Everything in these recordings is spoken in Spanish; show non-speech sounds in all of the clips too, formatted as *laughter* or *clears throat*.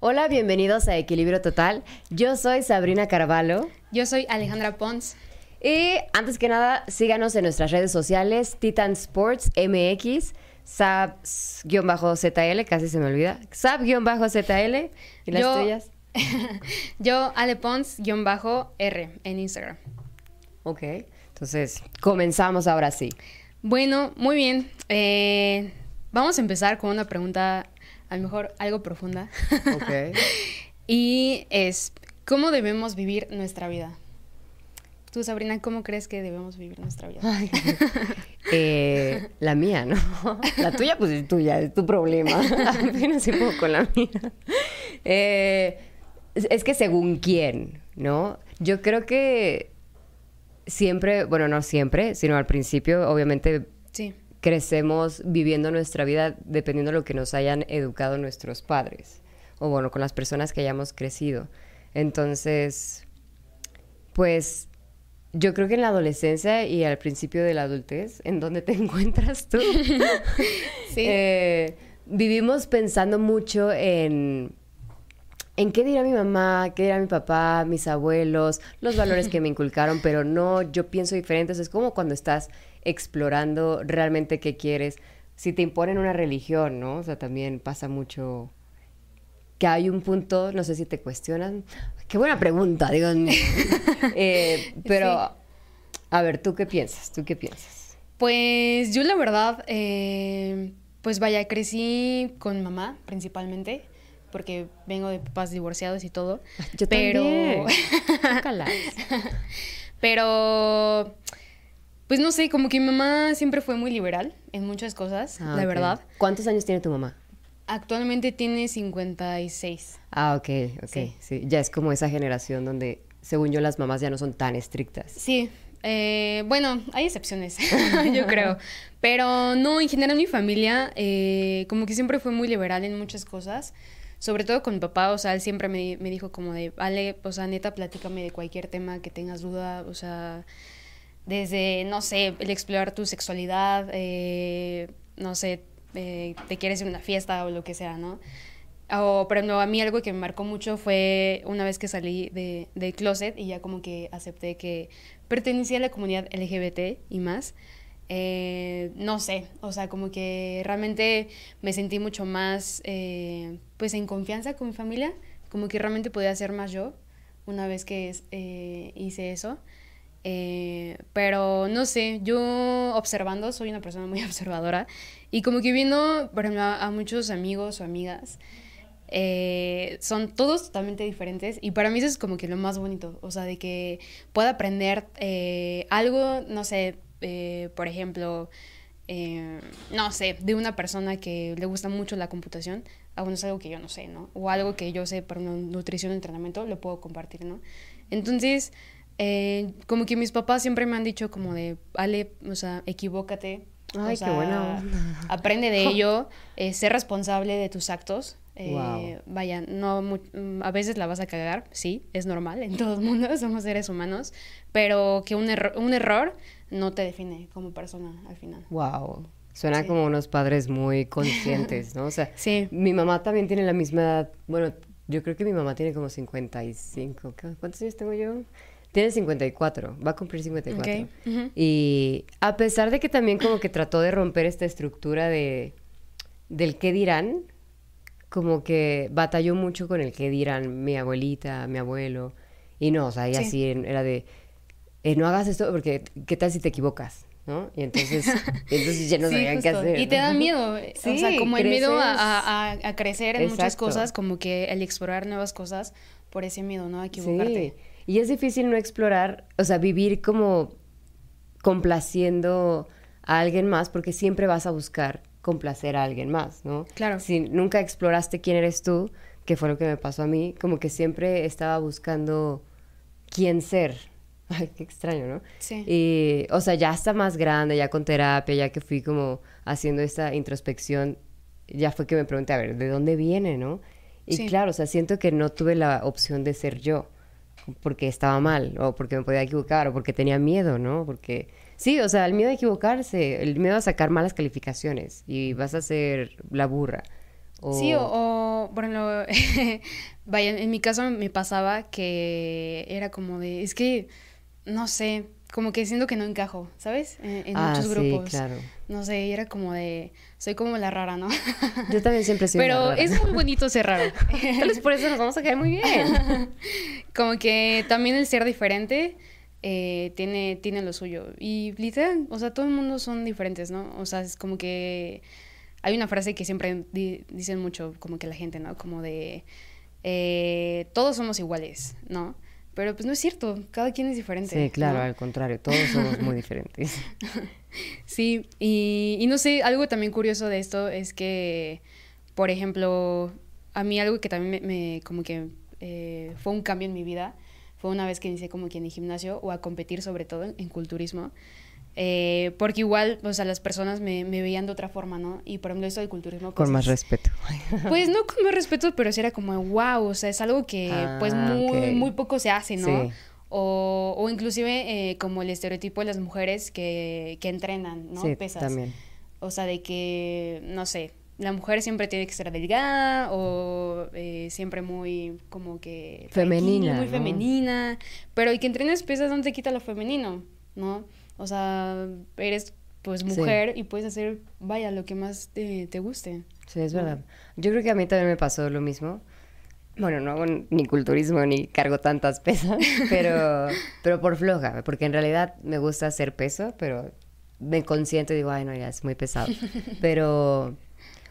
Hola, bienvenidos a Equilibrio Total. Yo soy Sabrina Carvalho. Yo soy Alejandra Pons. Y antes que nada, síganos en nuestras redes sociales, Titan Sports MX, Sab-ZL, casi se me olvida, Sab-ZL y las Yo- tuyas. *laughs* Yo, Ale Pons-R en Instagram. Ok, entonces comenzamos ahora sí. Bueno, muy bien. Eh, vamos a empezar con una pregunta, a lo mejor algo profunda. Ok. *laughs* y es, ¿cómo debemos vivir nuestra vida? Tú, Sabrina, ¿cómo crees que debemos vivir nuestra vida? Ay, *laughs* eh, la mía, ¿no? *laughs* La tuya, pues es tuya, es tu problema. Apenas un poco con la mía. Eh, es que según quién, ¿no? Yo creo que siempre, bueno, no siempre, sino al principio, obviamente Sí, crecemos viviendo nuestra vida dependiendo de lo que nos hayan educado nuestros padres o bueno, con las personas que hayamos crecido. Entonces, pues yo creo que en la adolescencia y al principio de la adultez, ¿en dónde te *laughs* encuentras tú? *laughs* Sí. Eh, vivimos pensando mucho en en qué dirá mi mamá, qué dirá mi papá, mis abuelos, los valores que me *laughs* inculcaron, pero no, yo pienso diferente. Es como cuando estás explorando realmente qué quieres. Si te imponen una religión, ¿no? O sea, también pasa mucho que hay un punto, no sé si te cuestionan. Qué buena pregunta, digo. *laughs* Eh, pero, a ver, ¿tú qué piensas? ¿Tú qué piensas? Pues yo la verdad, eh, pues vaya, crecí con mamá principalmente, porque vengo de papás divorciados y todo. *laughs* Yo pero, también. *laughs* Pero, pues no sé, como que mi mamá siempre fue muy liberal en muchas cosas, Ah, la verdad. ¿Cuántos años tiene tu mamá? Actualmente tiene 56. Ah, ok, ok. Sí. Sí. Ya es como esa generación donde, según yo, las mamás ya no son tan estrictas. Sí, eh, bueno, hay excepciones, *laughs* yo creo. Pero no, en general mi familia eh, como que siempre fue muy liberal en muchas cosas. Sobre todo con mi papá, o sea, él siempre me, me dijo como de, Ale, o sea, neta, platícame de cualquier tema que tengas duda, o sea, desde, no sé, el explorar tu sexualidad, eh, no sé, eh, te quieres ir a una fiesta o lo que sea, ¿no? O, pero no, a mí algo que me marcó mucho fue una vez que salí de, del closet y ya como que acepté que pertenecía a la comunidad LGBT y más. Eh, no sé, o sea, como que realmente me sentí mucho más, eh, pues, en confianza con mi familia, como que realmente podía ser más yo una vez que eh, hice eso. Pero no sé, yo observando, soy una persona muy *laughs* observadora y como que viendo, por ejemplo, a, muchos amigos o amigas, son todos totalmente diferentes y para mí eso es como que lo más bonito, o sea, de que pueda aprender algo, no sé, eh, por ejemplo, eh, no sé, de una persona que le gusta mucho la computación, a uno es algo que yo no sé, ¿no? O algo que yo sé para una nutrición, entrenamiento, lo puedo compartir, ¿no? Entonces, eh, como que mis papás siempre me han dicho como de, Ale, o sea, equivócate. o Ay, qué buena. *laughs* Aprende de *laughs* ello, eh, sé responsable de tus actos. eh. Vaya, no mm, a veces la vas a cagar, sí, es normal, en todo el mundo *laughs* somos seres humanos, pero que un, erro- un error no te define como persona al final. Wow. Suena Sí. como unos padres muy conscientes, ¿no? O sea, *laughs* Sí. mi mamá también tiene la misma edad. Bueno, yo creo que mi mamá tiene como 55. ¿Qué- ¿Cuántos años tengo yo? Tiene 54, va a cumplir 54. Ok, ujú. Y a pesar de que también como que trató de romper esta estructura de del qué dirán, como que batalló mucho con el qué dirán mi abuelita, mi abuelo. Y no, o sea, ella Sí. sí era de, eh, no hagas esto porque qué tal si te equivocas, ¿no? Y entonces, entonces ya no *laughs* Sí, sabían qué hacer. Y te da miedo, *laughs* o sea, como el miedo a, a- crecer en muchas cosas, como que el explorar nuevas cosas por ese miedo, ¿no? A equivocarte. Sí. Y es difícil no explorar, o sea, vivir como complaciendo a alguien más porque siempre vas a buscar complacer a alguien más, ¿no? Claro. Si nunca exploraste quién eres tú, que fue lo que me pasó a mí, como que siempre estaba buscando quién ser. *laughs* Ay, qué extraño, ¿no? Sí. Y, o sea, ya hasta más grande, ya con terapia, ya que fui como haciendo esta introspección, ya fue que me pregunté, a ver, ¿de dónde viene, no? Y Sí. claro, o sea, siento que no tuve la opción de ser yo, porque estaba mal, o porque me podía equivocar, o porque tenía miedo, ¿no? Porque, sí, o sea, el miedo a equivocarse, el miedo a sacar malas calificaciones, y vas a ser la burra, Sí, o, por ejemplo, *laughs* vaya, en mi caso me pasaba que era como de, es que, no sé, como que siento que no encajo, ¿sabes? En, ah, muchos grupos. Sí, claro. No sé, era como de, soy como la rara, ¿no? Yo también siempre soy Pero rara. es muy bonito ser raro. *laughs* Entonces por eso nos vamos a caer muy bien. *laughs* como que también el ser diferente eh, tiene, tiene lo suyo. Y literal, o sea, todo el mundo son diferentes, ¿no? O sea, es como que hay una frase que siempre dicen mucho, como que la gente, ¿no? Como de, eh, todos somos iguales, ¿no? Pero pues no es cierto, cada quien es diferente. Sí, claro, al contrario, todos somos muy diferentes. *laughs* sí, y, y, no sé, algo también curioso de esto es que, por ejemplo, a mí algo que también me, como que eh, fue un cambio en mi vida, fue una vez que inicié como que en el gimnasio o a competir sobre todo en, en culturismo. Eh, porque igual, o sea, las personas me, me, veían de otra forma, ¿no? Y por ejemplo, esto del culturismo. Pues, con más respeto. *laughs* Pues no con más respeto, pero sí era como, wow, o sea, es algo que ah, pues muy, okay. muy poco se hace, ¿no? Sí. O, o inclusive eh, como el estereotipo de las mujeres que, que entrenan, ¿no? Sí, Pesas. también. O sea, de que, no sé, la mujer siempre tiene que ser delgada o eh, siempre muy como que... Femenina. Muy ¿no? femenina. Pero el que entrenes pesas no te quita lo femenino, ¿no? O sea, eres pues mujer sí. y puedes hacer, vaya, lo que más te, te guste. Sí, es verdad. Yo creo que a mí también me pasó lo mismo. Bueno, no hago ni culturismo ni cargo tantas pesas, *laughs* pero, pero por floja, porque en realidad me gusta hacer peso, pero me consiento y digo, ay, no, ya es muy pesado. *laughs* Pero,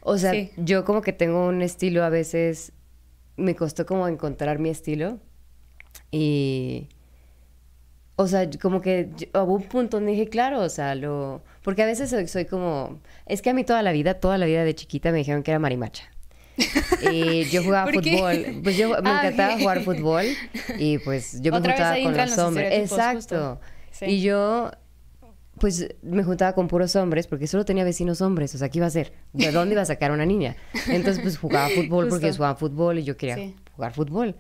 o sea, sí. yo como que tengo un estilo a veces, me costó como encontrar mi estilo y o sea, como que hubo un punto donde dije, claro, o sea, lo... Porque a veces soy, soy, como... Es que a mí toda la vida, toda la vida de chiquita me dijeron que era marimacha. Y *laughs* yo jugaba fútbol. Pues yo me ah, encantaba okay. jugar fútbol. Y pues yo me Otra juntaba con los hombres. Exacto. Sí. Y yo, pues me juntaba con puros hombres porque solo tenía vecinos hombres. O sea, ¿qué iba a hacer? ¿De dónde iba a sacar una niña? Entonces, pues jugaba fútbol Justo. porque ellos jugaban fútbol y yo quería Sí. jugar fútbol.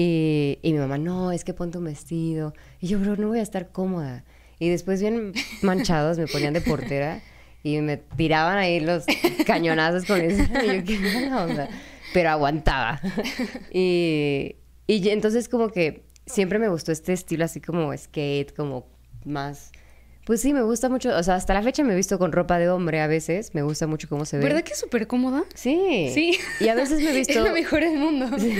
Y, y mi mamá, no, es que ponte un vestido. Y yo, bro, no voy a estar cómoda. Y después bien manchados me ponían de portera y me tiraban ahí los cañonazos con eso. Y yo, qué mala onda. Pero aguantaba. Y, y entonces como que siempre me gustó este estilo así como skate, como más... Pues sí, me gusta mucho, o sea, hasta la fecha me he visto con ropa de hombre a veces, me gusta mucho cómo se ve. ¿Verdad que es súper cómoda? Sí. Sí. Y a veces me he *laughs* visto... Es lo mejor del mundo. *laughs* Sí.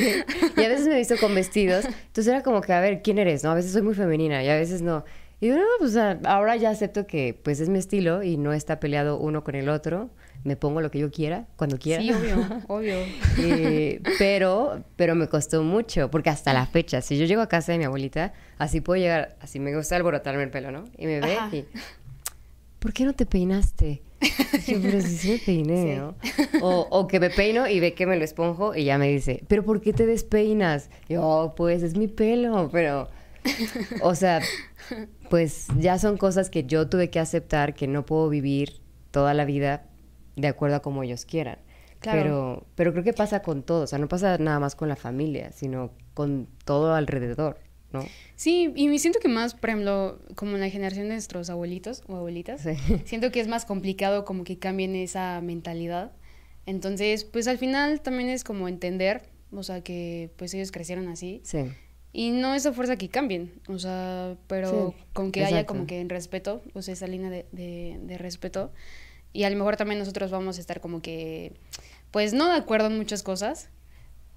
Y a veces me he visto con vestidos. Entonces era como que, a ver, ¿quién eres? ¿No? A veces soy muy femenina y a veces no. Y digo, no, pues ahora ya acepto que pues es mi estilo y no está peleado uno con el otro. Me pongo lo que yo quiera, cuando quiera. Sí, obvio, *laughs* obvio. Y, pero, pero me costó mucho, porque hasta la fecha, si yo llego a casa de mi abuelita, así puedo llegar, así me gusta alborotarme el pelo, ¿no? Y me ve Ajá. y, ¿por qué no te peinaste? Yo, pero si sí me peiné, *laughs* Sí. ¿no? O, o que me peino y ve que me lo esponjo y ya me dice, ¿pero por qué te despeinas? Y yo, "Oh, pues es mi pelo, pero... O sea, pues ya son cosas que yo tuve que aceptar que no puedo vivir toda la vida de acuerdo a como ellos quieran. Claro. Pero, pero creo que pasa con todo, o sea, no pasa nada más con la familia, sino con todo alrededor, ¿no? Sí, y me siento que más, por ejemplo, como en la generación de nuestros abuelitos o abuelitas, Sí. *laughs* siento que es más complicado como que cambien esa mentalidad. Entonces, pues al final también es como entender, o sea, que pues ellos crecieron así. Sí. Y no es a fuerza que cambien, o sea, pero Sí, con que haya como que en respeto, o sea, esa línea de, de, de respeto. Y a lo mejor también nosotros vamos a estar como que, pues no de acuerdo en muchas cosas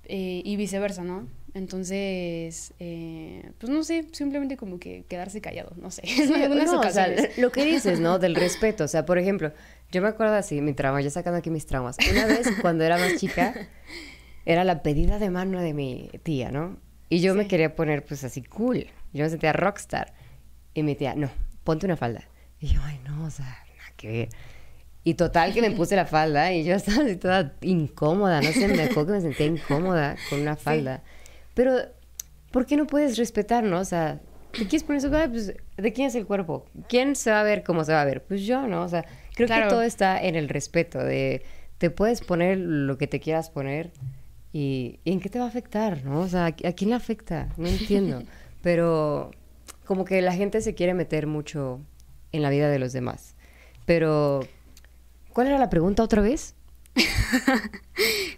eh, y viceversa, ¿no? Entonces, eh, pues no sé, simplemente como que quedarse callado, no sé, *laughs* algunas no, o sea, lo que dices, ¿no? *laughs* Del respeto. O sea, por ejemplo, yo me acuerdo así, mi trauma, ya sacando aquí mis traumas. Una vez, *laughs* cuando era más chica, era la pedida de mano de mi tía, ¿no? Y yo me Sí. quería poner, pues, así cool. Yo me sentía rockstar. Y mi tía, no, ponte una falda. Y yo, ay, no, o sea, nada que ver. Y total que me puse la falda y yo *laughs* estaba así toda incómoda, no sé, me acuerdo que me sentía incómoda con una falda. Pero, ¿por qué no puedes respetar, no? O sea, ¿te quieres poner eso? Ah, Pues, ¿de quién es el cuerpo? ¿Quién se va a ver cómo se va a ver? Pues yo, ¿no? O sea, creo Claro. que todo está en el respeto de te puedes poner lo que te quieras poner y, y en qué te va a afectar, ¿no? O sea, ¿a, a quién le afecta? No entiendo. *laughs* Pero como que la gente se quiere meter mucho en la vida de los demás. Pero, ¿cuál era la pregunta otra vez? *laughs*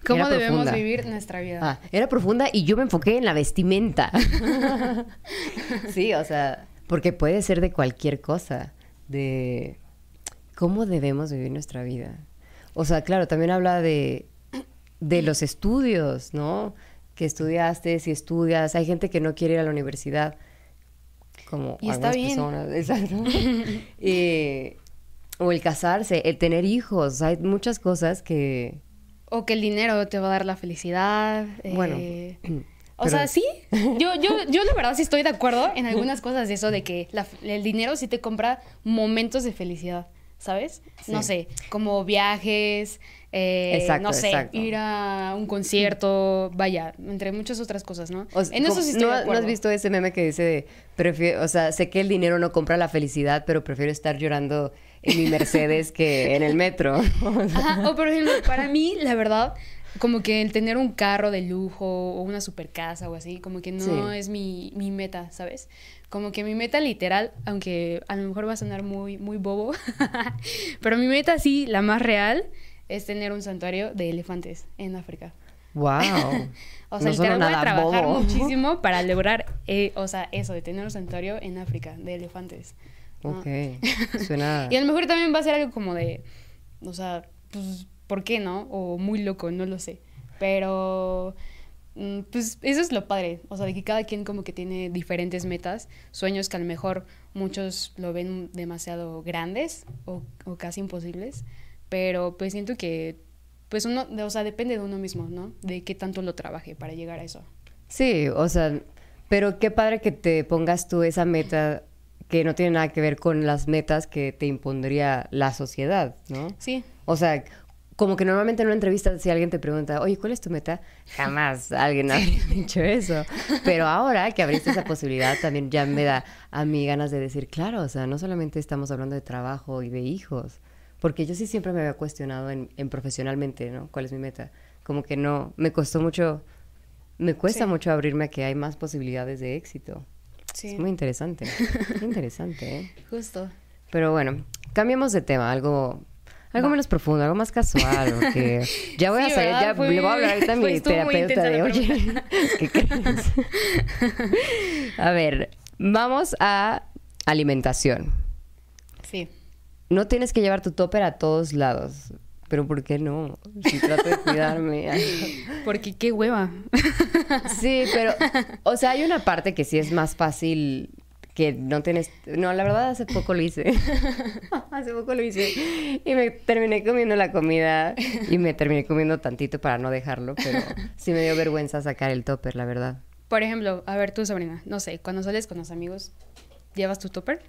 ¿Cómo Era debemos profunda. vivir nuestra vida? Ah, era profunda y yo me enfoqué en la vestimenta. *laughs* sí, o sea, porque puede ser de cualquier cosa, de cómo debemos vivir nuestra vida. O sea, claro, también habla de, de los estudios, ¿no? Que estudiaste, si estudias. Hay gente que no quiere ir a la universidad, como Y está algunas bien. personas. *laughs* Exacto. Y- o el casarse, el tener hijos. Hay muchas cosas que... O que el dinero te va a dar la felicidad. Bueno, eh, O pero- sea, sí. *laughs* Yo, yo, yo la verdad sí estoy de acuerdo en algunas cosas de eso, de que la- el dinero sí te compra momentos de felicidad, ¿sabes? No sé, como viajes, eh, Exacto, no sé, exacto. ir a un concierto, vaya, entre muchas otras cosas, ¿no? O sea, en eso sí estoy ¿no, de ¿No has visto ese meme que dice, de, prefiero, o sea, sé que el dinero no compra la felicidad, pero prefiero estar llorando en mi Mercedes que en el metro? *laughs* Ajá, o por ejemplo, para mí, la verdad, como que el tener un carro de lujo o una super casa o así, como que no Sí. es mi, mi meta, ¿sabes? Como que mi meta literal, aunque a lo mejor va a sonar muy, muy bobo, *laughs* pero mi meta sí, la más real, es tener un santuario de elefantes en África. ¡Wow! *laughs* O sea, no literal voy a trabajar bobo. muchísimo para lograr, eh, o sea, eso, de tener un santuario en África de elefantes. ¿No? Ok, *laughs* suena... Y a lo mejor también va a ser algo como de, o sea, pues, ¿por qué no? O muy loco, no lo sé. Pero, mm, pues, eso es lo padre. O sea, de que cada quien como que tiene diferentes metas, sueños que a lo mejor muchos lo ven demasiado grandes o, o casi imposibles. Pero, pues, siento que, pues, uno, o sea, depende de uno mismo, ¿no? De qué tanto lo trabaje para llegar a eso. Sí, o sea, pero qué padre que te pongas tú esa meta que no tiene nada que ver con las metas que te impondría la sociedad, ¿no? Sí. O sea, como que normalmente en una entrevista si alguien te pregunta, oye, ¿cuál es tu meta? Jamás *laughs* alguien habría dicho eso. Pero ahora que abriste esa posibilidad, también ya me da a mí ganas de decir, claro, o sea, no solamente estamos hablando de trabajo y de hijos, porque yo sí siempre me había cuestionado en, en profesionalmente, ¿no? ¿Cuál es mi meta? Como que no, me costó mucho, me cuesta Sí. mucho abrirme a que hay más posibilidades de éxito. Sí. Es muy interesante, muy interesante, ¿eh? *laughs* Justo. Pero bueno, cambiemos de tema, algo, algo Va. menos profundo, algo más casual, porque *laughs* ya voy Sí, a salir, ya Fue- le voy a hablar ahorita a mi terapeuta de, oye, pregunta". *laughs* ¿qué crees? a ver, vamos a alimentación. Sí. No tienes que llevar tu topper a todos lados, pero ¿por qué no? Si trato de cuidarme. *laughs* Porque qué hueva. *laughs* Sí, pero, o sea, hay una parte que sí es más fácil que no tienes... No, la verdad hace poco lo hice. *laughs* hace poco lo hice. Y me terminé comiendo la comida y me terminé comiendo tantito para no dejarlo, pero sí me dio vergüenza sacar el topper, la verdad. Por ejemplo, a ver, tú, Sabrina, no sé, cuando sales con los amigos, ¿llevas tu topper?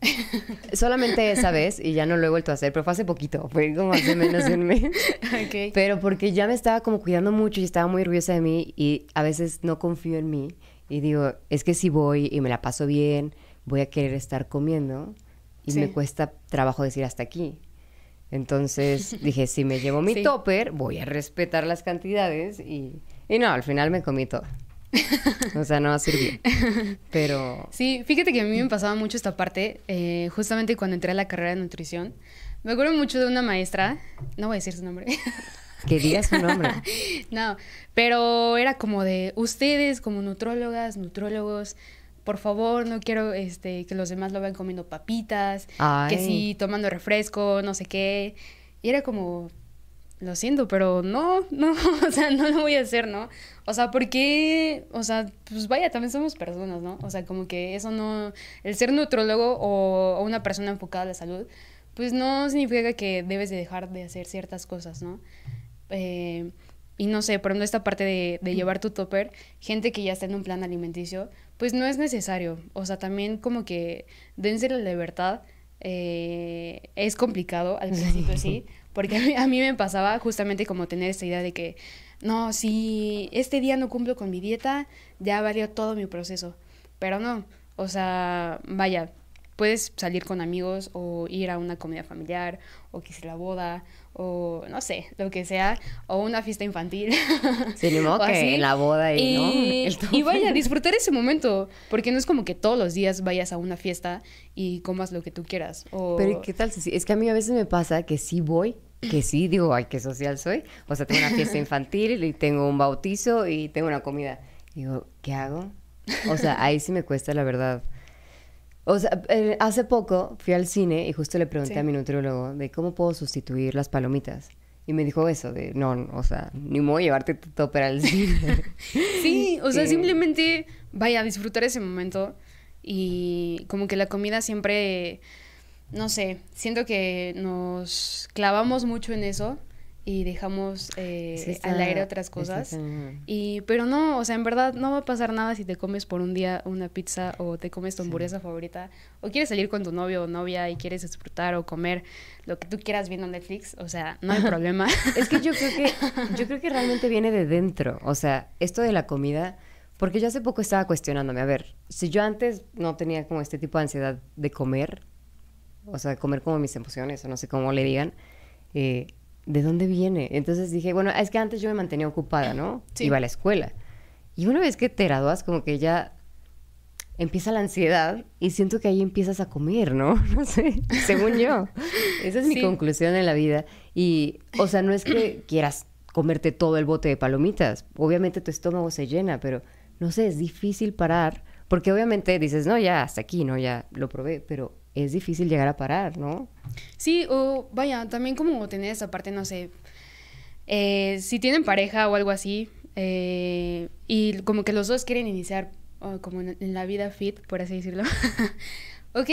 *laughs* Solamente esa vez y ya no lo he vuelto a hacer, pero fue hace poquito, fue como hace menos de un mes. *laughs* Pero porque ya me estaba como cuidando mucho y estaba muy orgullosa de mí y a veces no confío en mí y digo, es que si voy y me la paso bien, voy a querer estar comiendo y Sí. me cuesta trabajo decir hasta aquí. Entonces *laughs* dije, si me llevo mi Sí. topper, voy a respetar las cantidades y, y no, al final me comí todo. O sea, no sirvió. Pero Sí, fíjate que a mí me pasaba mucho esta parte, eh, justamente cuando entré a la carrera de nutrición. Me acuerdo mucho de una maestra, no voy a decir su nombre, que digas su nombre. *laughs* no, pero era como de ustedes como nutrólogas, nutrólogos, por favor, no quiero este, que los demás lo vean comiendo papitas, que sí, tomando refresco, no sé qué. Y era como, lo siento, pero no, no, *laughs* o sea, no lo voy a hacer, ¿no? O sea, porque, o sea, pues vaya, también somos personas, ¿no? O sea, como que eso no, el ser nutrólogo o, una persona enfocada a la salud, pues no significa que debes de dejar de hacer ciertas cosas, ¿no? Eh, y no sé, por ejemplo, esta parte de, de llevar tu topper, gente que ya está en un plan alimenticio, pues no es necesario. O sea, también como que dense la libertad. eh, es complicado al principio, sí, *laughs* porque a mí, a mí me pasaba justamente como tener esta idea de que, no, si este día no cumplo con mi dieta, ya valió todo mi proceso. Pero no, o sea, vaya, puedes salir con amigos o ir a una comida familiar o quizá la boda o no sé, lo que sea, o una fiesta infantil. Sí, modo *laughs* o que así. la boda y, ¿no? Y, *laughs* El y vaya, disfrutar ese momento, porque no es como que todos los días vayas a una fiesta y comas lo que tú quieras. O... Pero ¿y ¿qué tal sí? Es que a mí a veces me pasa que sí voy que sí, digo, ay, qué social soy. O sea, tengo una fiesta *laughs* infantil y tengo un bautizo y tengo una comida. Digo, ¿qué hago? O sea, *laughs* ahí sí me cuesta, la verdad. O sea, eh, hace poco fui al cine y justo le pregunté Sí. a mi nutriólogo de cómo puedo sustituir las palomitas. Y me dijo eso, de no, o sea, ni modo llevarte tu topper al cine. *laughs* Sí, o sea, Que- simplemente vaya a disfrutar ese momento y como que la comida siempre, no sé, siento que nos clavamos mucho en eso y dejamos eh, Sí está- al aire otras cosas. Y, pero no, o sea, en verdad no va a pasar nada si te comes por un día una pizza o te comes tu Sí. hamburguesa favorita o quieres salir con tu novio o novia y quieres disfrutar o comer lo que tú quieras viendo Netflix, o sea, no hay problema. *laughs* Es que yo creo que yo creo que realmente viene de dentro, o sea, esto de la comida, porque yo hace poco estaba cuestionándome, a ver, si yo antes no tenía como este tipo de ansiedad de comer, o sea, comer como mis emociones, o no sé cómo le digan, eh, ¿de dónde viene? Entonces dije, bueno, es que antes yo me mantenía ocupada, ¿no? Sí. Iba a la escuela. Y una vez que te gradúas, como que ya empieza la ansiedad y siento que ahí empiezas a comer, ¿no? *laughs* No sé, según yo. Esa es mi Sí. conclusión en la vida. Y, o sea, no es que quieras comerte todo el bote de palomitas. Obviamente tu estómago se llena, pero no sé, es difícil parar. Porque obviamente dices, no, ya, hasta aquí, ¿no? Ya lo probé, pero es difícil llegar a parar, ¿no? Sí, o vaya, también como tener esa parte, no sé, eh, si tienen pareja o algo así, eh, y como que los dos quieren iniciar oh, como en, en la vida fit, por así decirlo, *laughs* ok,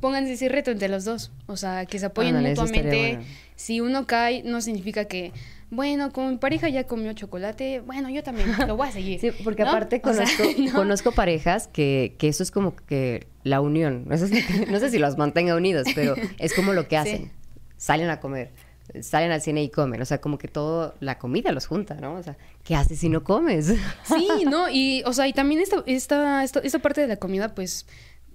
pónganse ese reto entre los dos, o sea, que se apoyen Ándale, mutuamente. bueno. Si uno cae, no significa que, bueno, como mi pareja ya comió chocolate, bueno, yo también lo voy a seguir. *laughs* Sí, porque ¿no? aparte O sea, conozco, *laughs* no. conozco parejas que, que eso es como que la unión. *laughs* No sé si los mantenga unidos, pero es como lo que Sí. hacen. Salen a comer, salen al cine y comen. O sea, como que todo, la comida los junta, ¿no? O sea, ¿qué haces si no comes? Sí, ¿no? Y, o sea, y también esta, esta, esta, esta parte de la comida, pues,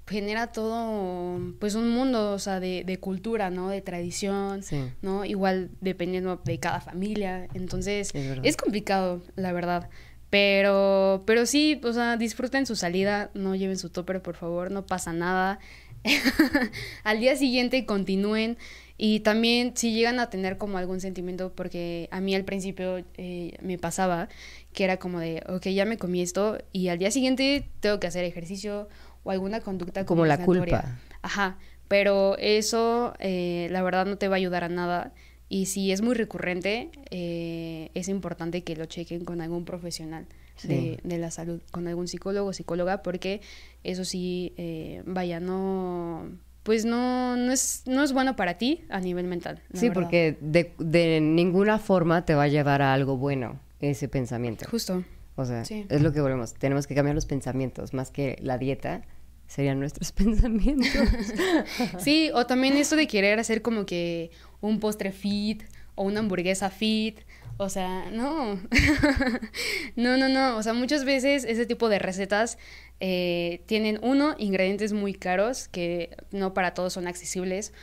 genera todo, pues, un mundo, o sea, de, de cultura, ¿no? De tradición, Sí. ¿no? Igual dependiendo de cada familia. Entonces, es complicado, la verdad. Pero, pero sí, o sea, disfruten su salida, no lleven su topper, por favor, no pasa nada. *laughs* Al día siguiente continúen y también si llegan a tener como algún sentimiento, porque a mí al principio eh, me pasaba que era como de, ok, ya me comí esto y al día siguiente tengo que hacer ejercicio o alguna conducta Como la culpa. Ajá, pero eso eh, la verdad no te va a ayudar a nada. Y si es muy recurrente, eh, es importante que lo chequen con algún profesional Sí. de, de la salud, con algún psicólogo o psicóloga, porque eso sí, eh, vaya, no, pues no, no es, no es bueno para ti a nivel mental. sí, verdad. porque de, de ninguna forma te va a llevar a algo bueno ese pensamiento. Justo. O sea, Sí. es lo que volvemos. Tenemos que cambiar los pensamientos, más que la dieta, serían nuestros *laughs* pensamientos. *laughs* Sí, o también esto de querer hacer como que un postre fit o una hamburguesa fit. O sea, no. *laughs* no, no, no. O sea, muchas veces ese tipo de recetas eh, tienen, uno, ingredientes muy caros que no para todos son accesibles.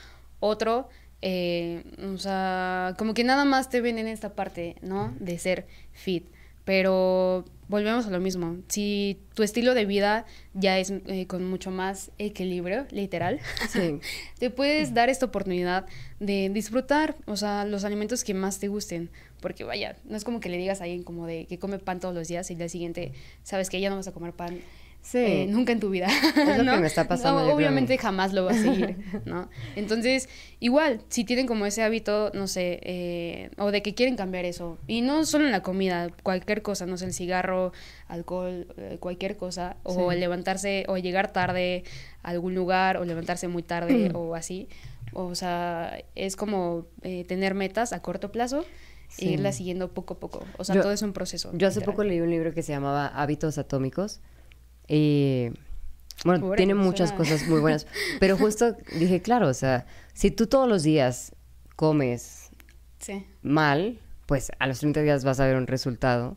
Otro, eh, o sea, como que nada más te ven en esta parte, ¿no? De ser fit. Pero volvemos a lo mismo. Si tu estilo de vida ya es eh, con mucho más equilibrio, literal, Sí. *laughs* te puedes dar esta oportunidad de disfrutar, o sea, los alimentos que más te gusten. Porque vaya, no es como que le digas a alguien como de que come pan todos los días y el día siguiente sabes que ya no vas a comer pan Sí. eh, nunca en tu vida. Es lo *laughs* ¿no? que me está pasando, No, obviamente jamás lo vas a *laughs* seguir, ¿no? Entonces, igual, si tienen como ese hábito, no sé, eh, o de que quieren cambiar eso, y no solo en la comida, cualquier cosa, no sé, el cigarro, alcohol, eh, cualquier cosa, o Sí. el levantarse, o llegar tarde a algún lugar, o levantarse muy tarde, o así. O sea, es como eh, tener metas a corto plazo Sí. e irlas siguiendo poco a poco. O sea, Yo- todo es un proceso. Yo hace literal. poco leí un libro que se llamaba Hábitos Atómicos y bueno, Órale, tiene muchas cosas muy buenas, *laughs* pero justo dije, claro, o sea, si tú todos los días comes Sí. mal, pues a los 30 días vas a ver un resultado,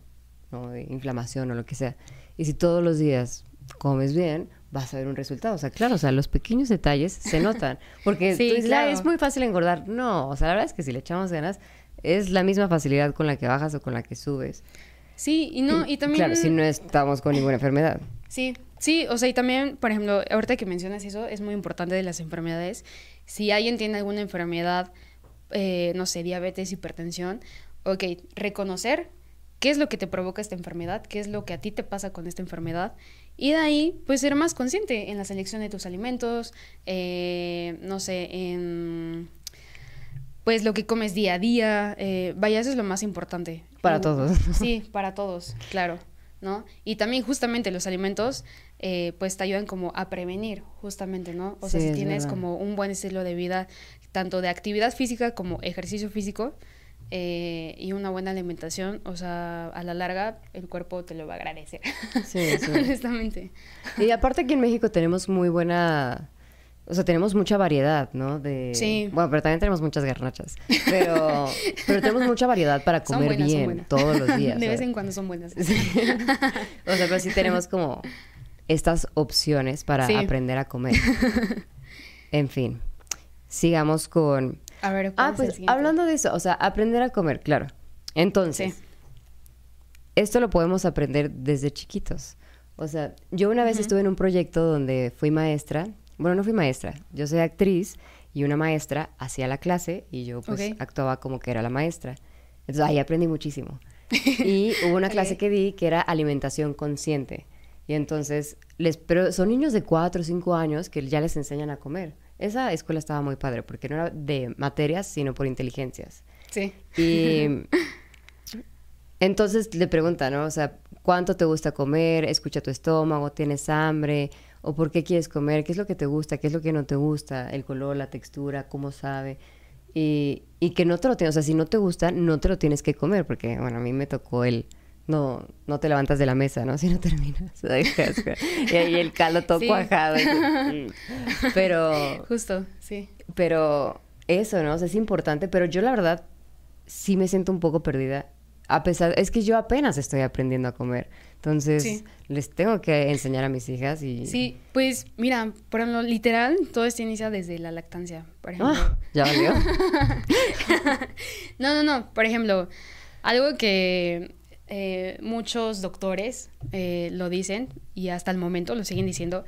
¿no? De inflamación o lo que sea. Y si todos los días comes bien, vas a ver un resultado. O sea, claro, o sea, los pequeños detalles se *laughs* notan. Porque Sí, tú dices, "Ah, claro. es muy fácil engordar. No, o sea, la verdad es que si le echamos ganas, es la misma facilidad con la que bajas o con la que subes. Sí, y no, y también... Claro, si no estamos con ninguna enfermedad. Sí, sí, o sea, y también, por ejemplo, ahorita que mencionas eso, es muy importante de las enfermedades. Si alguien tiene alguna enfermedad eh, no sé, diabetes, hipertensión, ok, reconocer qué es lo que te provoca esta enfermedad, qué es lo que a ti te pasa con esta enfermedad y de ahí, pues ser más consciente en la selección de tus alimentos, eh, no sé, en pues lo que comes día a día, eh, vaya, eso es lo más importante. Para todos. Sí, para todos, claro, ¿no? Y también justamente los alimentos, eh, pues te ayudan como a prevenir, justamente, ¿no? O sea, si tienes como un buen estilo de vida, tanto de actividad física como ejercicio físico, eh, y una buena alimentación, o sea, a la larga el cuerpo te lo va a agradecer. Sí, sí. *laughs* Honestamente. Y aparte aquí en México tenemos muy buena, o sea, tenemos mucha variedad, ¿no? De, sí. Bueno, pero también tenemos muchas garnachas. Pero, pero tenemos mucha variedad para *laughs* comer bien todos los *laughs* días. De vez en cuando son buenas. O sea, pero sí tenemos como estas opciones para aprender a comer. En fin, sigamos con a ver, ah, pues hablando de eso, o sea, aprender a comer, claro. Entonces, esto lo podemos aprender desde chiquitos. O sea, yo una vez estuve en un proyecto donde fui maestra. Bueno, no fui maestra, yo soy actriz y una maestra hacía la clase y yo pues actuaba como que era la maestra. Entonces ahí aprendí muchísimo. Y hubo *laughs* una clase que di que era alimentación consciente. Y entonces, les, pero son niños de 4 o 5 años que ya les enseñan a comer. Esa escuela estaba muy padre porque no era de materias, sino por inteligencias. Sí. Y *laughs* entonces le preguntan, ¿no? O sea, ¿cuánto te gusta comer? ¿Escucha tu estómago? ¿Tienes hambre? ¿O por qué quieres comer? ¿Qué es lo que te gusta? ¿Qué es lo que no te gusta? El color, la textura, cómo sabe. Y, y que no te lo tienes, o sea, si no te gusta, no te lo tienes que comer, porque, bueno, a mí me tocó el no, no te levantas de la mesa, ¿no? *laughs* Si no terminas. y ahí el caldo todo cuajado. *laughs* Pero. Justo, sí. Pero eso, ¿no? O sea, es importante, pero yo la verdad sí me siento un poco perdida. A pesar, es que yo apenas estoy aprendiendo a comer. Entonces, les tengo que enseñar a mis hijas y... Sí, pues mira, por lo literal, todo esto inicia desde la lactancia, por ejemplo. Ah, ¿Ya valió? *laughs* no, no, no. Por ejemplo, algo que eh, muchos doctores eh, lo dicen y hasta el momento lo siguen diciendo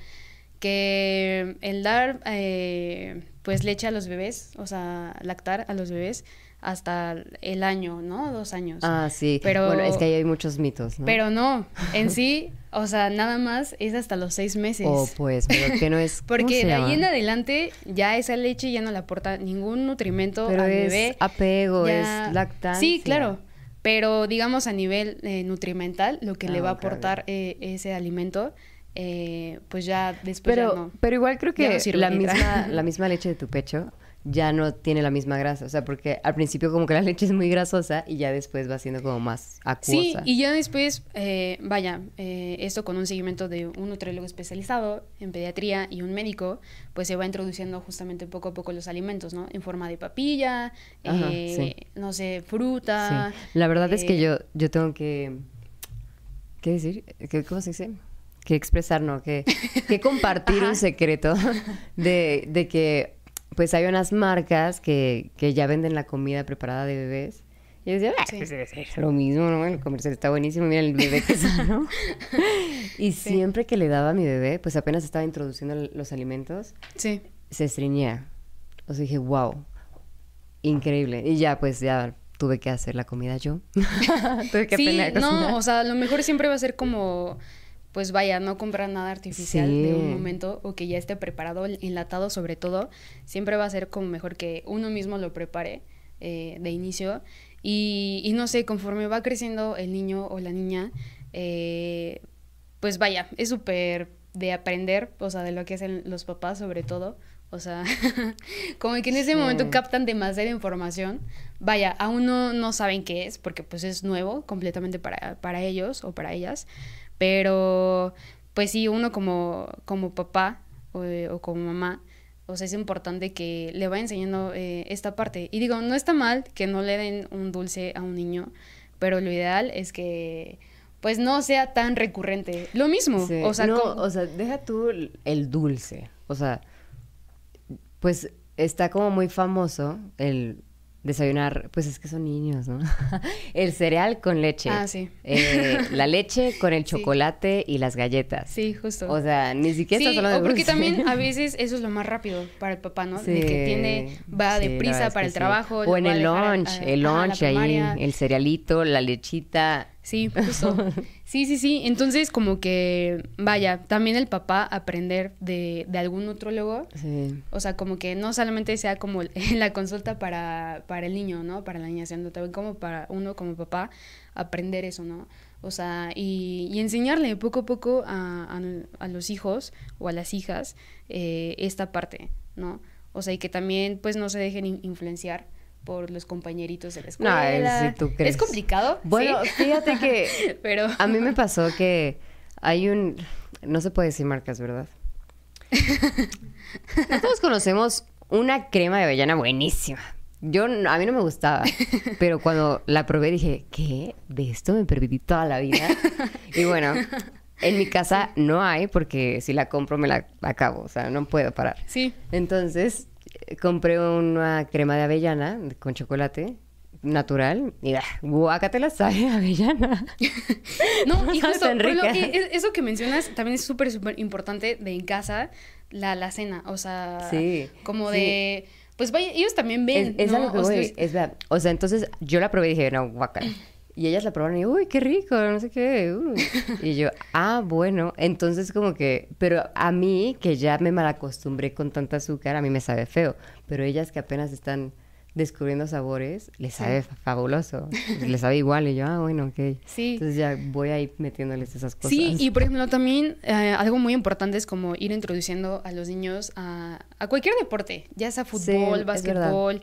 que el dar eh, pues leche a los bebés, o sea, lactar a los bebés hasta el año, ¿no? Dos años. Ah, sí. Pero, bueno, es que ahí hay muchos mitos, ¿no? Pero no, en *laughs* sí, o sea, nada más es hasta los seis meses. Oh, pues, pero que no es... *laughs* Porque de ahí en adelante ya esa leche ya no le aporta ningún nutrimento pero al es bebé. apego, es lactancia. Sí, claro. Pero digamos a nivel eh, nutrimental, lo que le ah, va a aportar eh, ese alimento, eh, pues ya después pero, ya no. Pero igual creo que la, misma, *laughs* la misma leche de tu pecho ya no tiene la misma grasa. O sea, porque al principio como que la *laughs* leche es muy grasosa y ya después va siendo como más acuosa. Sí, y ya después, eh, vaya, eh, esto con un seguimiento de un nutriólogo especializado en pediatría y un médico, pues se va introduciendo justamente poco a poco los alimentos, ¿no? En forma de papilla, eh, no sé, fruta. La verdad es que yo, yo tengo que... ¿Qué decir? ¿Qué, ¿Cómo se dice? Que expresar, ¿no? Que, que *laughs* compartir un secreto de, de que pues hay unas marcas que, que ya venden la comida preparada de bebés. Y yo decía, ah, pues es lo mismo, ¿no? El comercial está buenísimo, mira el bebé que sano. *laughs* y siempre que le daba a mi bebé, pues apenas estaba introduciendo los alimentos, sí. se estreñía. O sea, dije, wow, increíble. Y ya, pues ya tuve que hacer la comida yo. *laughs* tuve que sí, no, o sea, lo mejor siempre va a ser como pues vaya, no comprar nada artificial de un momento o que ya esté preparado, enlatado sobre todo, siempre va a ser como mejor que uno mismo lo prepare eh, de inicio. Y, no sé, conforme va creciendo el niño o la niña, eh, pues vaya, es súper de aprender, o sea, de lo que hacen los papás sobre todo. O sea, *laughs* como que en ese momento captan demasiada información. Vaya, aún no, no saben qué es, porque pues es nuevo completamente para, para ellos o para ellas. Pero, pues sí, uno como, como papá o, como mamá, o sea, es importante que le vaya enseñando eh, esta parte. Y digo, no está mal que no le den un dulce a un niño, pero lo ideal es que pues no sea tan recurrente. Lo mismo. O sea, no, o sea, deja tú el dulce. O sea, pues está como muy famoso el desayunar, pues es que son niños, ¿no? *laughs* el cereal con leche. Ah, sí. Eh, la leche con el *laughs* chocolate y las galletas. Sí, justo. O sea, ni siquiera sí, estás hablando o de porque dulce. también a *laughs* veces eso es lo más rápido para el papá, ¿no? Sí, de que tiene, va deprisa para el trabajo. O en el a- lunch, a- el lunch ahí, el cerealito, la lechita. Sí, *laughs* justo. Sí, sí, sí. Entonces, como que, vaya, también el papá aprender de, de algún nutrólogo. Sí. O sea, como que no solamente sea como *laughs* la consulta para, para el niño, ¿no? Para la niña, sino también como para uno como papá aprender eso, ¿no? O sea, y, y enseñarle poco a poco a, a- a los hijos o a las hijas eh, esta parte, ¿no? O sea, y que también pues no se dejen in- influenciar por los compañeritos de la No, escuela. es- si tú crees. Es complicado, Bueno, ¿sí? fíjate que *laughs* pero a mí me pasó que hay un... No se puede decir marcas, ¿verdad? *laughs* Todos conocemos una crema de avellana buenísima. Yo, a mí no me gustaba, pero cuando la probé dije, ¿qué? De esto me perdí toda la vida. *laughs* Y bueno, en mi casa no hay porque si la compro me la acabo, o sea, no puedo parar. sí, Entonces compré una crema de avellana con chocolate natural y ah, guácatela sabe avellana. *laughs* No, y *laughs* justo, tan por ejemplo, rica. e- e- eso que mencionas también es súper, súper importante de en casa, la, la cena, o sea, Sí, como sí. de, pues vaya, ellos también ven, Es, es ¿no? lo que O sea, voy, es verdad. O sea, entonces yo la probé y dije, no, guácala. Y ellas la probaron y, uy, qué rico, no sé qué. uy. *laughs* Y yo, ah, bueno. Entonces, como que, pero a mí, que ya me malacostumbré con tanta azúcar, a mí me sabe feo. Pero ellas que apenas están descubriendo sabores, les sabe fa- fabuloso. Les sabe igual. Y yo, ah, bueno, ok. Sí. Entonces ya voy a ir metiéndoles esas cosas. Sí, y por ejemplo también eh, algo muy importante es como ir introduciendo a los niños a, a cualquier deporte, ya sea Sí, fútbol, es básquetbol,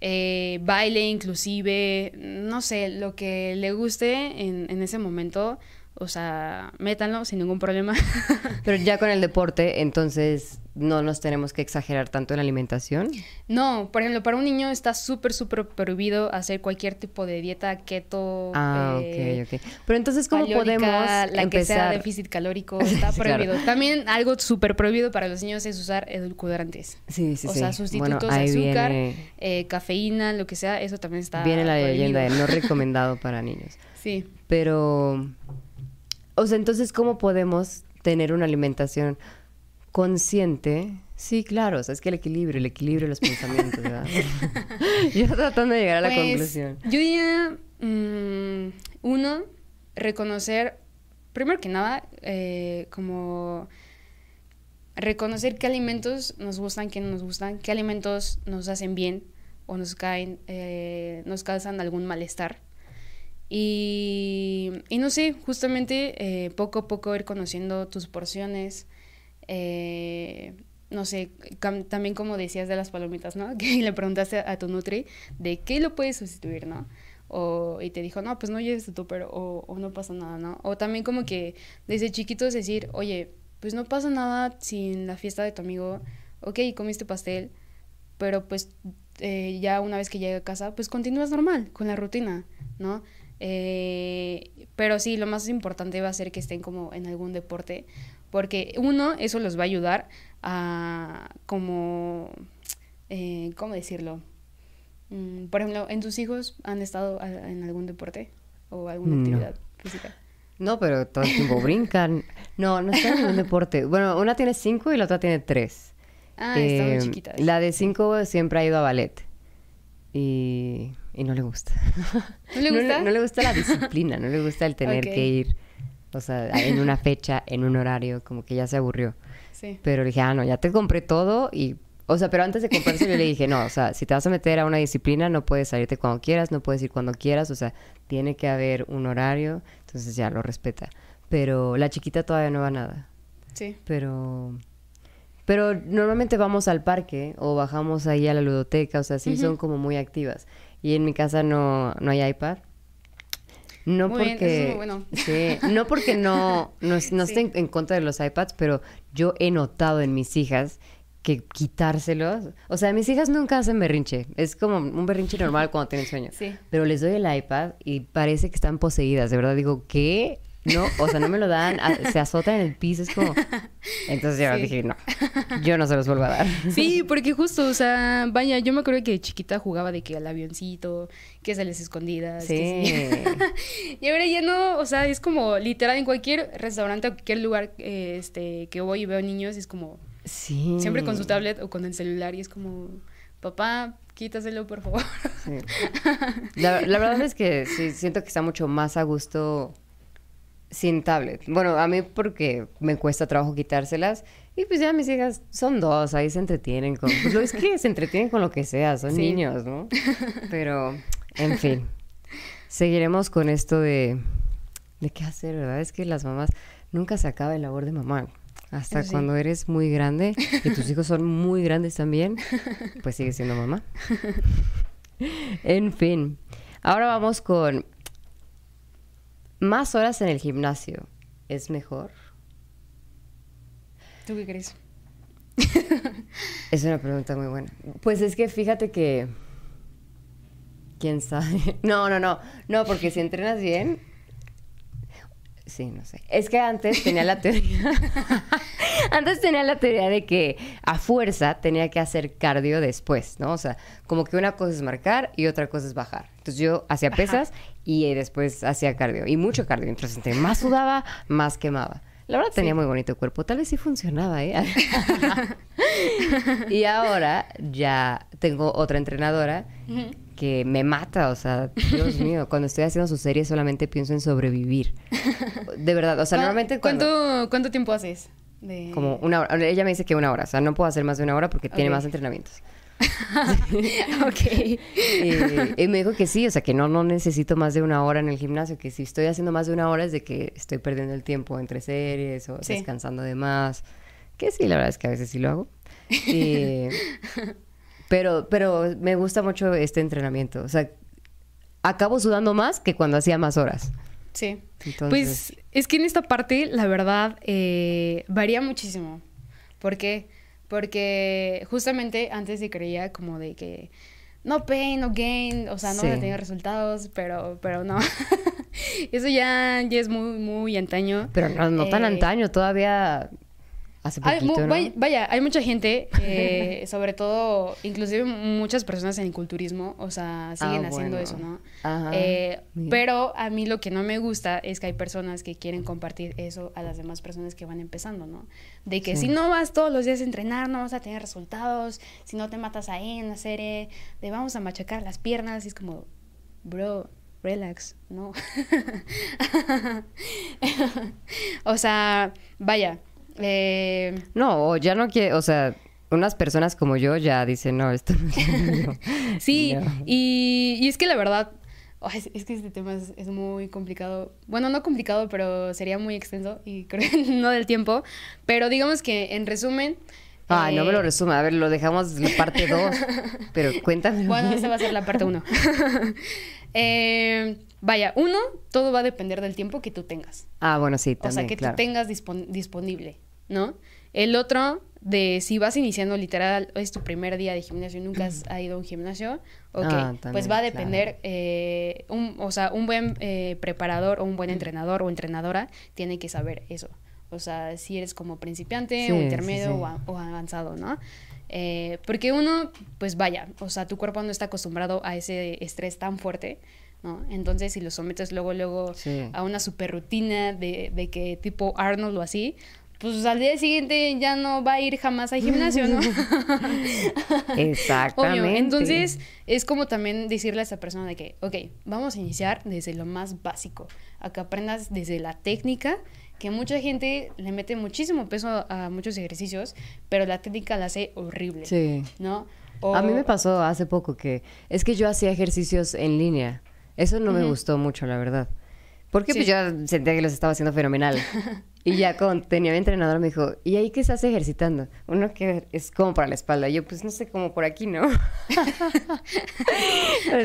eh, baile inclusive, no sé, lo que le guste en, en ese momento, o sea, métanlo sin ningún problema. *laughs* Pero ya con el deporte, entonces no nos tenemos que exagerar tanto en la alimentación. No, por ejemplo, para un niño está súper, súper prohibido hacer cualquier tipo de dieta keto. Ah, eh, ok, ok. Pero entonces, ¿cómo podemos la que sea empezar? déficit calórico, *laughs* está claro. prohibido. También algo súper prohibido para los niños es usar edulcorantes. Sí, sí, o sí. sea, Bueno, sustitutos ahí de azúcar, viene, eh, cafeína, lo que sea, eso también está viene la leyenda de no *laughs* recomendado para niños. Sí. Pero, o sea, entonces, ¿cómo podemos tener una alimentación consciente? Sí, claro, o sea, es que el equilibrio, el equilibrio de los pensamientos, ¿verdad? *laughs* *laughs* Yo tratando de llegar a la Pues, conclusión. Yo diría, mm, uno, reconocer, primero que nada, eh, como reconocer qué alimentos nos gustan, qué no nos gustan, qué alimentos nos hacen bien o nos caen, eh, nos causan algún malestar. Y, y no sé, justamente eh, poco a poco ir conociendo tus porciones. Eh, no sé, también como decías de las palomitas, ¿no? *laughs* Que le preguntaste a tu Nutri de qué lo puedes sustituir, ¿no? O, y te dijo, no, pues no lleves tu pero o, o no pasa nada, ¿no? O también como que desde chiquitos decir, oye, pues no pasa nada si en la fiesta de tu amigo, ok, comiste pastel, pero pues eh, ya una vez que llegue a casa, pues continúas normal con la rutina, ¿no? Eh, pero sí, lo más importante va a ser que estén como en algún deporte, porque uno, eso los va a ayudar a como, eh, ¿cómo decirlo? Mm, por ejemplo, ¿en tus hijos han estado a- en algún deporte o alguna No. actividad física? No, pero todo el tiempo brincan. No, no está en ningún deporte. Bueno, una tiene cinco y la otra tiene tres. Ah, Eh, chiquitas. La de cinco siempre ha ido a ballet. Y, y no le gusta. *laughs* ¿No le gusta? No, le gusta la disciplina, no le gusta el tener que ir, o sea, en una fecha, en un horario, como que ya se aburrió. Sí. Pero le dije, ah, no, ya te compré todo y... O sea, pero antes de comprárselo yo le dije, no, o sea, si te vas a meter a una disciplina, no puedes salirte cuando quieras, no puedes ir cuando quieras, o sea, tiene que haber un horario, entonces ya lo respeta. Pero la chiquita todavía no va a nada. Sí. Pero pero normalmente vamos al parque o bajamos ahí a la ludoteca, o sea, sí son como muy activas. Y en mi casa no, no hay iPad. No Muy bien, porque eso es muy bueno. sí, no porque no no, no *laughs* Sí. esté en, en contra de los iPads, pero yo he notado en mis hijas que quitárselos, o sea, mis hijas nunca hacen berrinche, es como un berrinche normal cuando tienen sueño. *laughs* Sí. Pero les doy el iPad y parece que están poseídas, de verdad digo, ¿qué? No, o sea, no me lo dan, a- se azotan en el piso, es como... Entonces yo Sí. dije, no, yo no se los vuelvo a dar. *laughs* Sí, porque justo, o sea, vaya, yo me acuerdo que de chiquita jugaba de que al avioncito, que se les escondidas. que Sí. *laughs* Y ahora ya no, o sea, es como literal en cualquier restaurante o cualquier lugar eh, este, que voy y veo niños, es como Sí. siempre con su tablet o con el celular y es como, papá, quítaselo por favor. Sí. *laughs* La, la verdad es que sí, siento que está mucho más a gusto sin tablet. Bueno, a mí porque me cuesta trabajo quitárselas. Y pues ya mis hijas son dos, ahí se entretienen con... Pues lo es que se entretienen con lo que sea, son Sí. niños, ¿no? *laughs* Pero, en fin. Seguiremos con esto de... ¿De qué hacer, verdad? Es que las mamás... Nunca se acaba el labor de mamá. Hasta sí. cuando eres muy grande y tus hijos son muy grandes también, pues sigues siendo mamá. *laughs* En fin, ahora vamos con más horas en el gimnasio. ¿Es mejor? ¿Tú qué crees? Es una pregunta muy buena. Pues es que fíjate que... ¿Quién sabe? *laughs* No, no, no. No, porque si entrenas bien... Sí, no sé. Es que antes tenía la teoría... *laughs* antes tenía la teoría de que a fuerza tenía que hacer cardio después, ¿no? O sea, como que una cosa es marcar y otra cosa es bajar. Entonces yo hacía pesas y eh, después hacía cardio. Y mucho cardio. Entonces entre más sudaba, más quemaba. La verdad tenía muy bonito cuerpo. Tal vez sí funcionaba, ¿eh? *laughs* y ahora ya tengo otra entrenadora que me mata, o sea, Dios *laughs* mío, cuando estoy haciendo su serie solamente pienso en sobrevivir. De verdad, o sea, ¿Cuá- normalmente cuando... ¿Cuánto, ¿Cuánto tiempo haces? De... Como una hora, ella me dice que una hora, o sea, no puedo hacer más de una hora porque tiene más entrenamientos. *laughs* ok. Y, y me dijo que sí, o sea, que no, no necesito más de una hora en el gimnasio, que si estoy haciendo más de una hora es de que estoy perdiendo el tiempo entre series o Sí. descansando de más. Que sí, la verdad es que a veces sí lo hago. Y- *laughs* pero, pero me gusta mucho este entrenamiento. O sea, acabo sudando más que cuando hacía más horas. Sí. Entonces- Pues es que en esta parte, la verdad, eh, varía muchísimo. ¿Por qué? Porque justamente antes se creía como de que no pain, no gain, o sea, no Sí. van a tener resultados, pero, pero no. *laughs* Eso ya, ya es muy, muy antaño. Pero no, no tan Eh, antaño, todavía hace Hay vaya, hay mucha gente, eh, *laughs* sobre todo, inclusive muchas personas en el culturismo, o sea, siguen Ah, haciendo bueno. eso, ¿no? Ajá. Eh, pero a mí lo que no me gusta es que hay personas que quieren compartir eso a las demás personas que van empezando, ¿no? De que Sí. si no vas todos los días a entrenar, no vas a tener resultados, si no te matas ahí en la serie, de vamos a machacar las piernas, y es como, bro, relax, no. *laughs* o sea, vaya. Eh, No, o ya no quiere, o sea, unas personas como yo ya dicen, no, esto no es lo mío". *laughs* Sí, No. y, y es que la verdad, es, es que este tema es, es muy complicado. Bueno, no complicado, pero sería muy extenso y *laughs* creo que no del tiempo. Pero digamos que en resumen... Ay, no me eh, lo resuma. A ver, lo dejamos la parte 2. *laughs* Pero cuéntame. Bueno, esa va a ser la parte uno. Eh, vaya, uno, todo va a depender del tiempo que tú tengas. Ah, bueno, sí, o también, sea, que claro. tú tengas dispon- disponible, ¿no? El otro, de si vas iniciando literal, es tu primer día de gimnasio y nunca has *clears throat* ido a un gimnasio, ok, Ah, pues también, va a claro. depender, eh, un, o sea, un buen eh, preparador o un buen entrenador o entrenadora tiene que saber eso. O sea, si eres como principiante Sí, o sí, intermedio sí. O, a- o avanzado, ¿no? Eh, porque uno, pues vaya, o sea, tu cuerpo no está acostumbrado a ese estrés tan fuerte, ¿no? Entonces, si lo sometes luego, luego Sí. a una super rutina de, de que tipo Arnold o así, pues al día siguiente ya no va a ir jamás al gimnasio, ¿no? *laughs* Exactamente. Obvio. Entonces, es como también decirle a esa persona de que, ok, vamos a iniciar desde lo más básico, a que aprendas desde la técnica, que mucha gente le mete muchísimo peso a muchos ejercicios, pero la técnica la hace horrible, Sí. ¿no? A mí me pasó hace poco que es que yo hacía ejercicios en línea. Eso no me gustó mucho, la verdad. Porque pues Sí. yo sentía que los estaba haciendo fenomenal. *laughs* y ya cuando tenía mi entrenador me dijo, ¿y ahí qué estás ejercitando? Uno que es como para la espalda. Y yo, pues no sé, como por aquí, ¿no? *laughs* o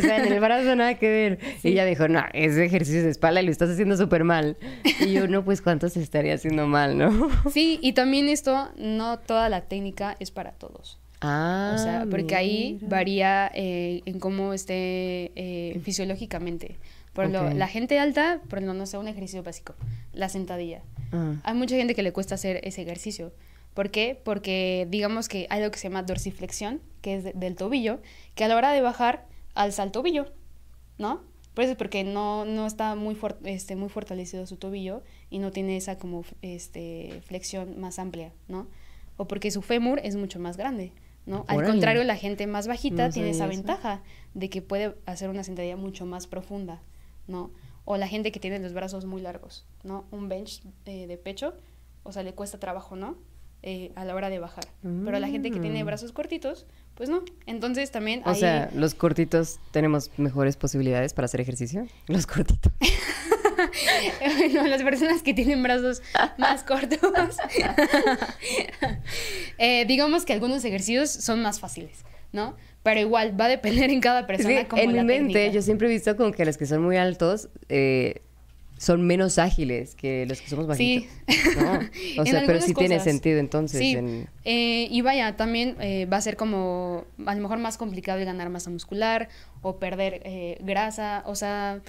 sea, en el brazo nada que ver. Y ella dijo, no, es ejercicio de espalda y lo estás haciendo súper mal. Y yo, no, pues cuánto se estaría haciendo mal, ¿no? *laughs* Sí, y también esto, no toda la técnica es para todos. Ah, O sea, porque ahí varía eh, en cómo esté eh, fisiológicamente. Por Ok. la gente alta, por ejemplo, no sé, un ejercicio básico, la sentadilla. Ah. Hay mucha gente que le cuesta hacer ese ejercicio. ¿Por qué? Porque digamos que hay algo que se llama dorsiflexión, que es de- del tobillo, que a la hora de bajar alza el tobillo, ¿no? Por eso es porque no, no está muy, for- este, muy fortalecido su tobillo y no tiene esa como este, flexión más amplia, ¿no? O porque su fémur es mucho más grande, ¿no? Al contrario, la gente más bajita No tiene esa eso. ventaja de que puede hacer una sentadilla mucho más profunda, ¿no? O la gente que tiene los brazos muy largos, ¿no? Un bench eh, de pecho, o sea, le cuesta trabajo, ¿no? Eh, a la hora de bajar. Pero la gente que tiene Mm. brazos cortitos, pues no. Entonces también O ahí... sea, los cortitos tenemos mejores posibilidades para hacer ejercicio. Los cortitos. *laughs* bueno, las personas que tienen brazos más cortos, *laughs* *laughs* eh, digamos que algunos ejercicios son más fáciles, ¿no? Pero igual va a depender en cada persona que como en mi mente técnica. yo siempre he visto como que los que son muy altos eh, son menos ágiles que los que somos Sí. bajitos. ¿no? *laughs* O sea, pero sí tiene sentido entonces. Sí, en- eh, y vaya, también eh, va a ser como a lo mejor más complicado el ganar masa muscular o perder eh, grasa, o sea,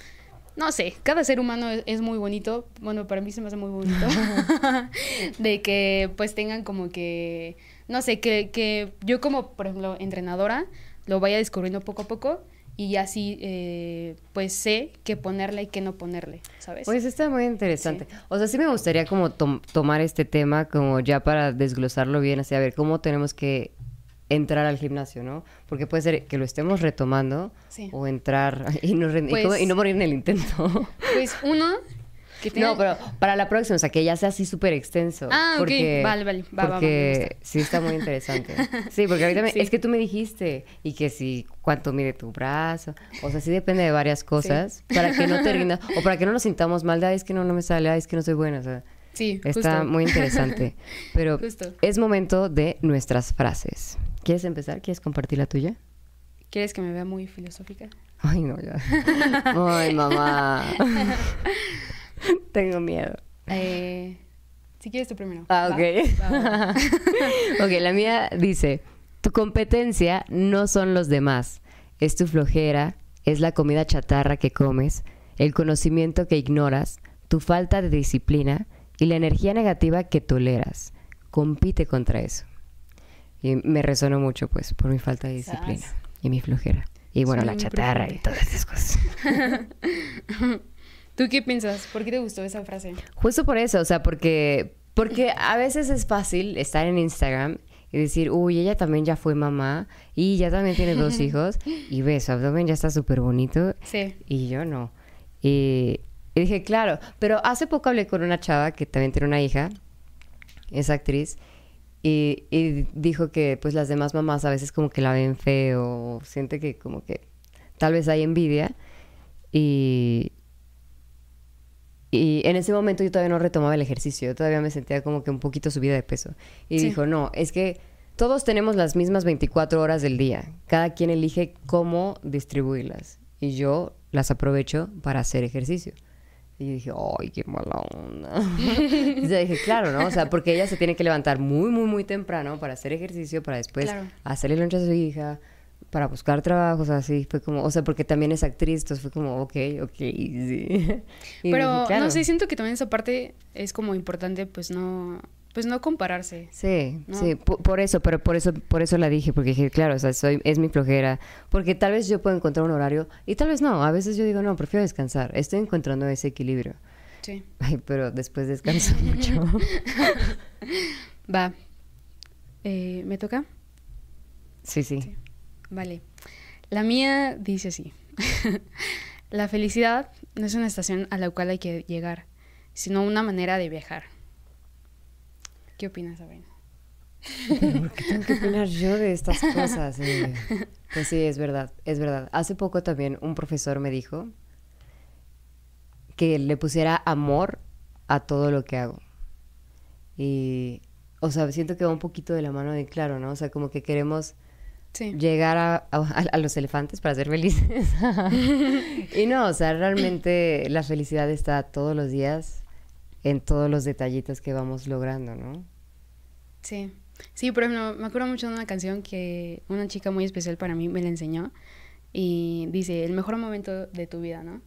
no sé, cada ser humano es, es muy bonito, bueno, para mí se me hace muy bonito, *laughs* *laughs* de que pues tengan como que, no sé, que, que yo como, por ejemplo, entrenadora, lo vaya descubriendo poco a poco y así eh, pues sé qué ponerle y qué no ponerle, ¿sabes? Pues está muy interesante. O sea, sí me gustaría como tom- tomar este tema como ya para desglosarlo bien, así a ver cómo tenemos que entrar al gimnasio, ¿no? Porque puede ser que lo estemos retomando Sí. o entrar *laughs* y no, y Pues- no morir en el intento. Pues uno. No, pero para la próxima, o sea, que ya sea así súper extenso. Ah, ok. porque, Vale, vale. Va, va, va, porque sí está muy interesante. *laughs* Sí, porque ahorita me- Sí. es que tú me dijiste y que si cuánto mide tu brazo, o sea, sí depende de varias cosas para que no te rindas o para que no nos sintamos mal de, "Ay, es que no, no me sale, ay, es que no soy buena, o sea, Sí, está justo. muy interesante. *laughs* Pero Justo. es momento de nuestras frases. ¿Quieres empezar? ¿Quieres compartir la tuya? ¿Quieres que me vea muy filosófica? Ay, no, ya. *laughs* Ay, mamá. *laughs* Tengo miedo. Eh, si quieres tú primero. Ah, ¿va? ok. Va, va, va. *laughs* ok, la mía dice, tu competencia no son los demás, es tu flojera, es la comida chatarra que comes, el conocimiento que ignoras, tu falta de disciplina y la energía negativa que toleras. Compite contra eso. Y me resonó mucho, pues, por mi falta de disciplina y mi flojera. Y bueno, la chatarra y todas esas cosas. *laughs* ¿Tú qué piensas? ¿Por qué te gustó esa frase? Justo por eso, o sea, porque, porque a veces es fácil estar en Instagram y decir, uy, ella también ya fue mamá y ya también tiene dos *laughs* hijos y ve, su abdomen ya está súper bonito Sí. y yo no. Y, y dije, claro, pero hace poco hablé con una chava que también tiene una hija, es actriz, y, y dijo que pues las demás mamás a veces como que la ven feo, siente que como que tal vez hay envidia y, y en ese momento yo todavía no retomaba el ejercicio, yo todavía me sentía como que un poquito subida de peso. Y Sí. dijo, no, es que todos tenemos las mismas 24 horas del día, cada quien elige cómo distribuirlas y yo las aprovecho para hacer ejercicio. Y yo dije, ay, qué mala onda. *laughs* y yo dije, claro, ¿no? O sea, porque ella se tiene que levantar muy, muy, muy temprano para hacer ejercicio, para después Claro. hacerle lonche a su hija, para buscar trabajo, o sea, así fue como, o sea, porque también es actriz, entonces fue como, ok, ok, sí. *laughs* Y Pero dije, claro. no sé, siento que también esa parte es como importante, pues no, pues no compararse. Sí, ¿no? sí, po- por, eso, pero por eso, por eso la dije, porque dije, claro, o sea, soy, es mi flojera, porque tal vez yo puedo encontrar un horario y tal vez no, a veces yo digo, no, prefiero descansar, estoy encontrando ese equilibrio, Sí. *laughs* Ay, pero después descanso mucho. *laughs* Va. Eh, ¿Me toca? Sí, sí. Vale. La mía dice así. *laughs* la felicidad no es una estación a la cual hay que llegar, sino una manera de viajar. ¿Qué opinas, Sabrina? ¿por qué tengo que opinar yo de estas cosas? eh? Pues sí, es verdad, es verdad. Hace poco también un profesor me dijo que le pusiera amor a todo lo que hago. Y, o sea, siento que va un poquito de la mano de claro, ¿no? O sea, como que queremos Sí. llegar a, a- a los elefantes para ser felices. *laughs* y no, o sea, realmente la felicidad está todos los días en todos los detallitos que vamos logrando, ¿no? Sí. Sí, por ejemplo, me acuerdo mucho de una canción que una chica muy especial para mí me la enseñó y dice, el mejor momento de tu vida, ¿no?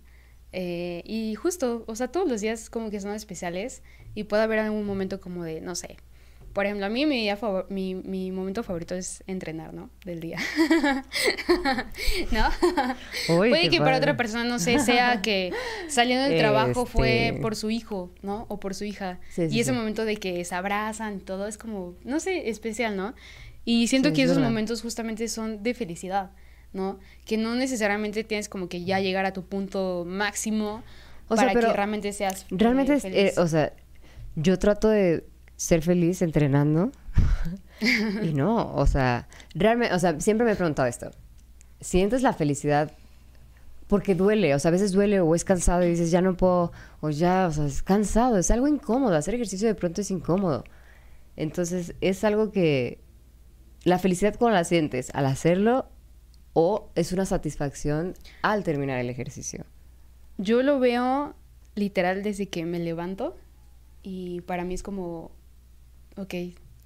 Eh, y justo, o sea, todos los días como que son especiales y puede haber algún momento como de, no sé, por ejemplo, a mí mi, mi, mi, momento favorito es entrenar, ¿no? Del día. *laughs* ¿No? Puede que para otra persona, no sé, sea que saliendo del trabajo fue este. por su hijo, ¿no? O por su hija. y ese momento de que se abrazan, todo es como, no sé, especial, ¿no? Y siento que esos momentos justamente son de felicidad, ¿no? Que no necesariamente tienes como que ya llegar a tu punto máximo para que realmente seas eh, realmente feliz. o sea, yo trato de ser feliz entrenando. y no, o sea, realmente, o sea, siempre me he preguntado esto. ¿Sientes la felicidad porque duele? O sea, a veces duele o es cansado y dices, ya no puedo, o ya, o sea, es cansado, es algo incómodo. Hacer ejercicio de pronto es incómodo. Entonces, es algo que la felicidad cómo la sientes al hacerlo o es una satisfacción al terminar el ejercicio. Yo lo veo literal desde que me levanto y para mí es como ok,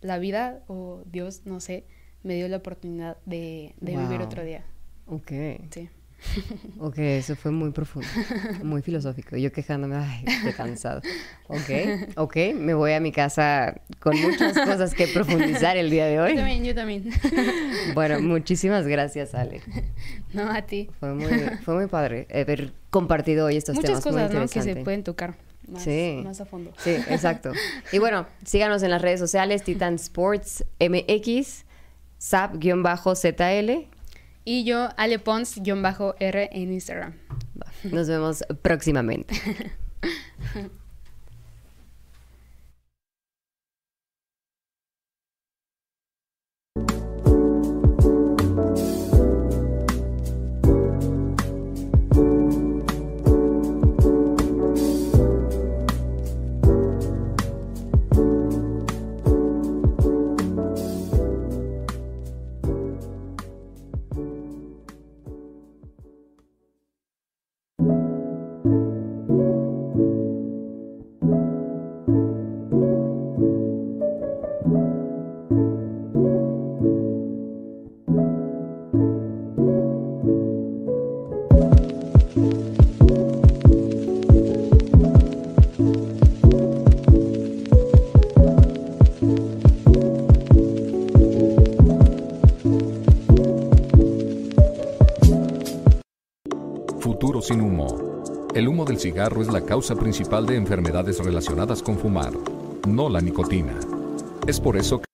la vida o Dios, no sé, me dio la oportunidad de, vivir otro día. Ok. Sí. *laughs* Ok, eso fue muy profundo, muy filosófico. Yo quejándome, ay, qué cansado. Ok, *laughs* ok, me voy a mi casa con muchas cosas que profundizar el día de hoy. Yo también, yo también. *laughs* Bueno, muchísimas gracias, Ale. No, a ti. Fue muy, fue muy padre haber compartido hoy estos temas. Muchas cosas, ¿no? Que se pueden tocar sí. más a fondo. Sí, exacto. Y bueno, *laughs* síganos en las redes sociales, Titan Sports MX, SAP-ZL. Y yo, Ale Pons-R en Instagram. Nos vemos próximamente. *laughs* cigarro es la causa principal de enfermedades relacionadas con fumar, no la nicotina. Es por eso que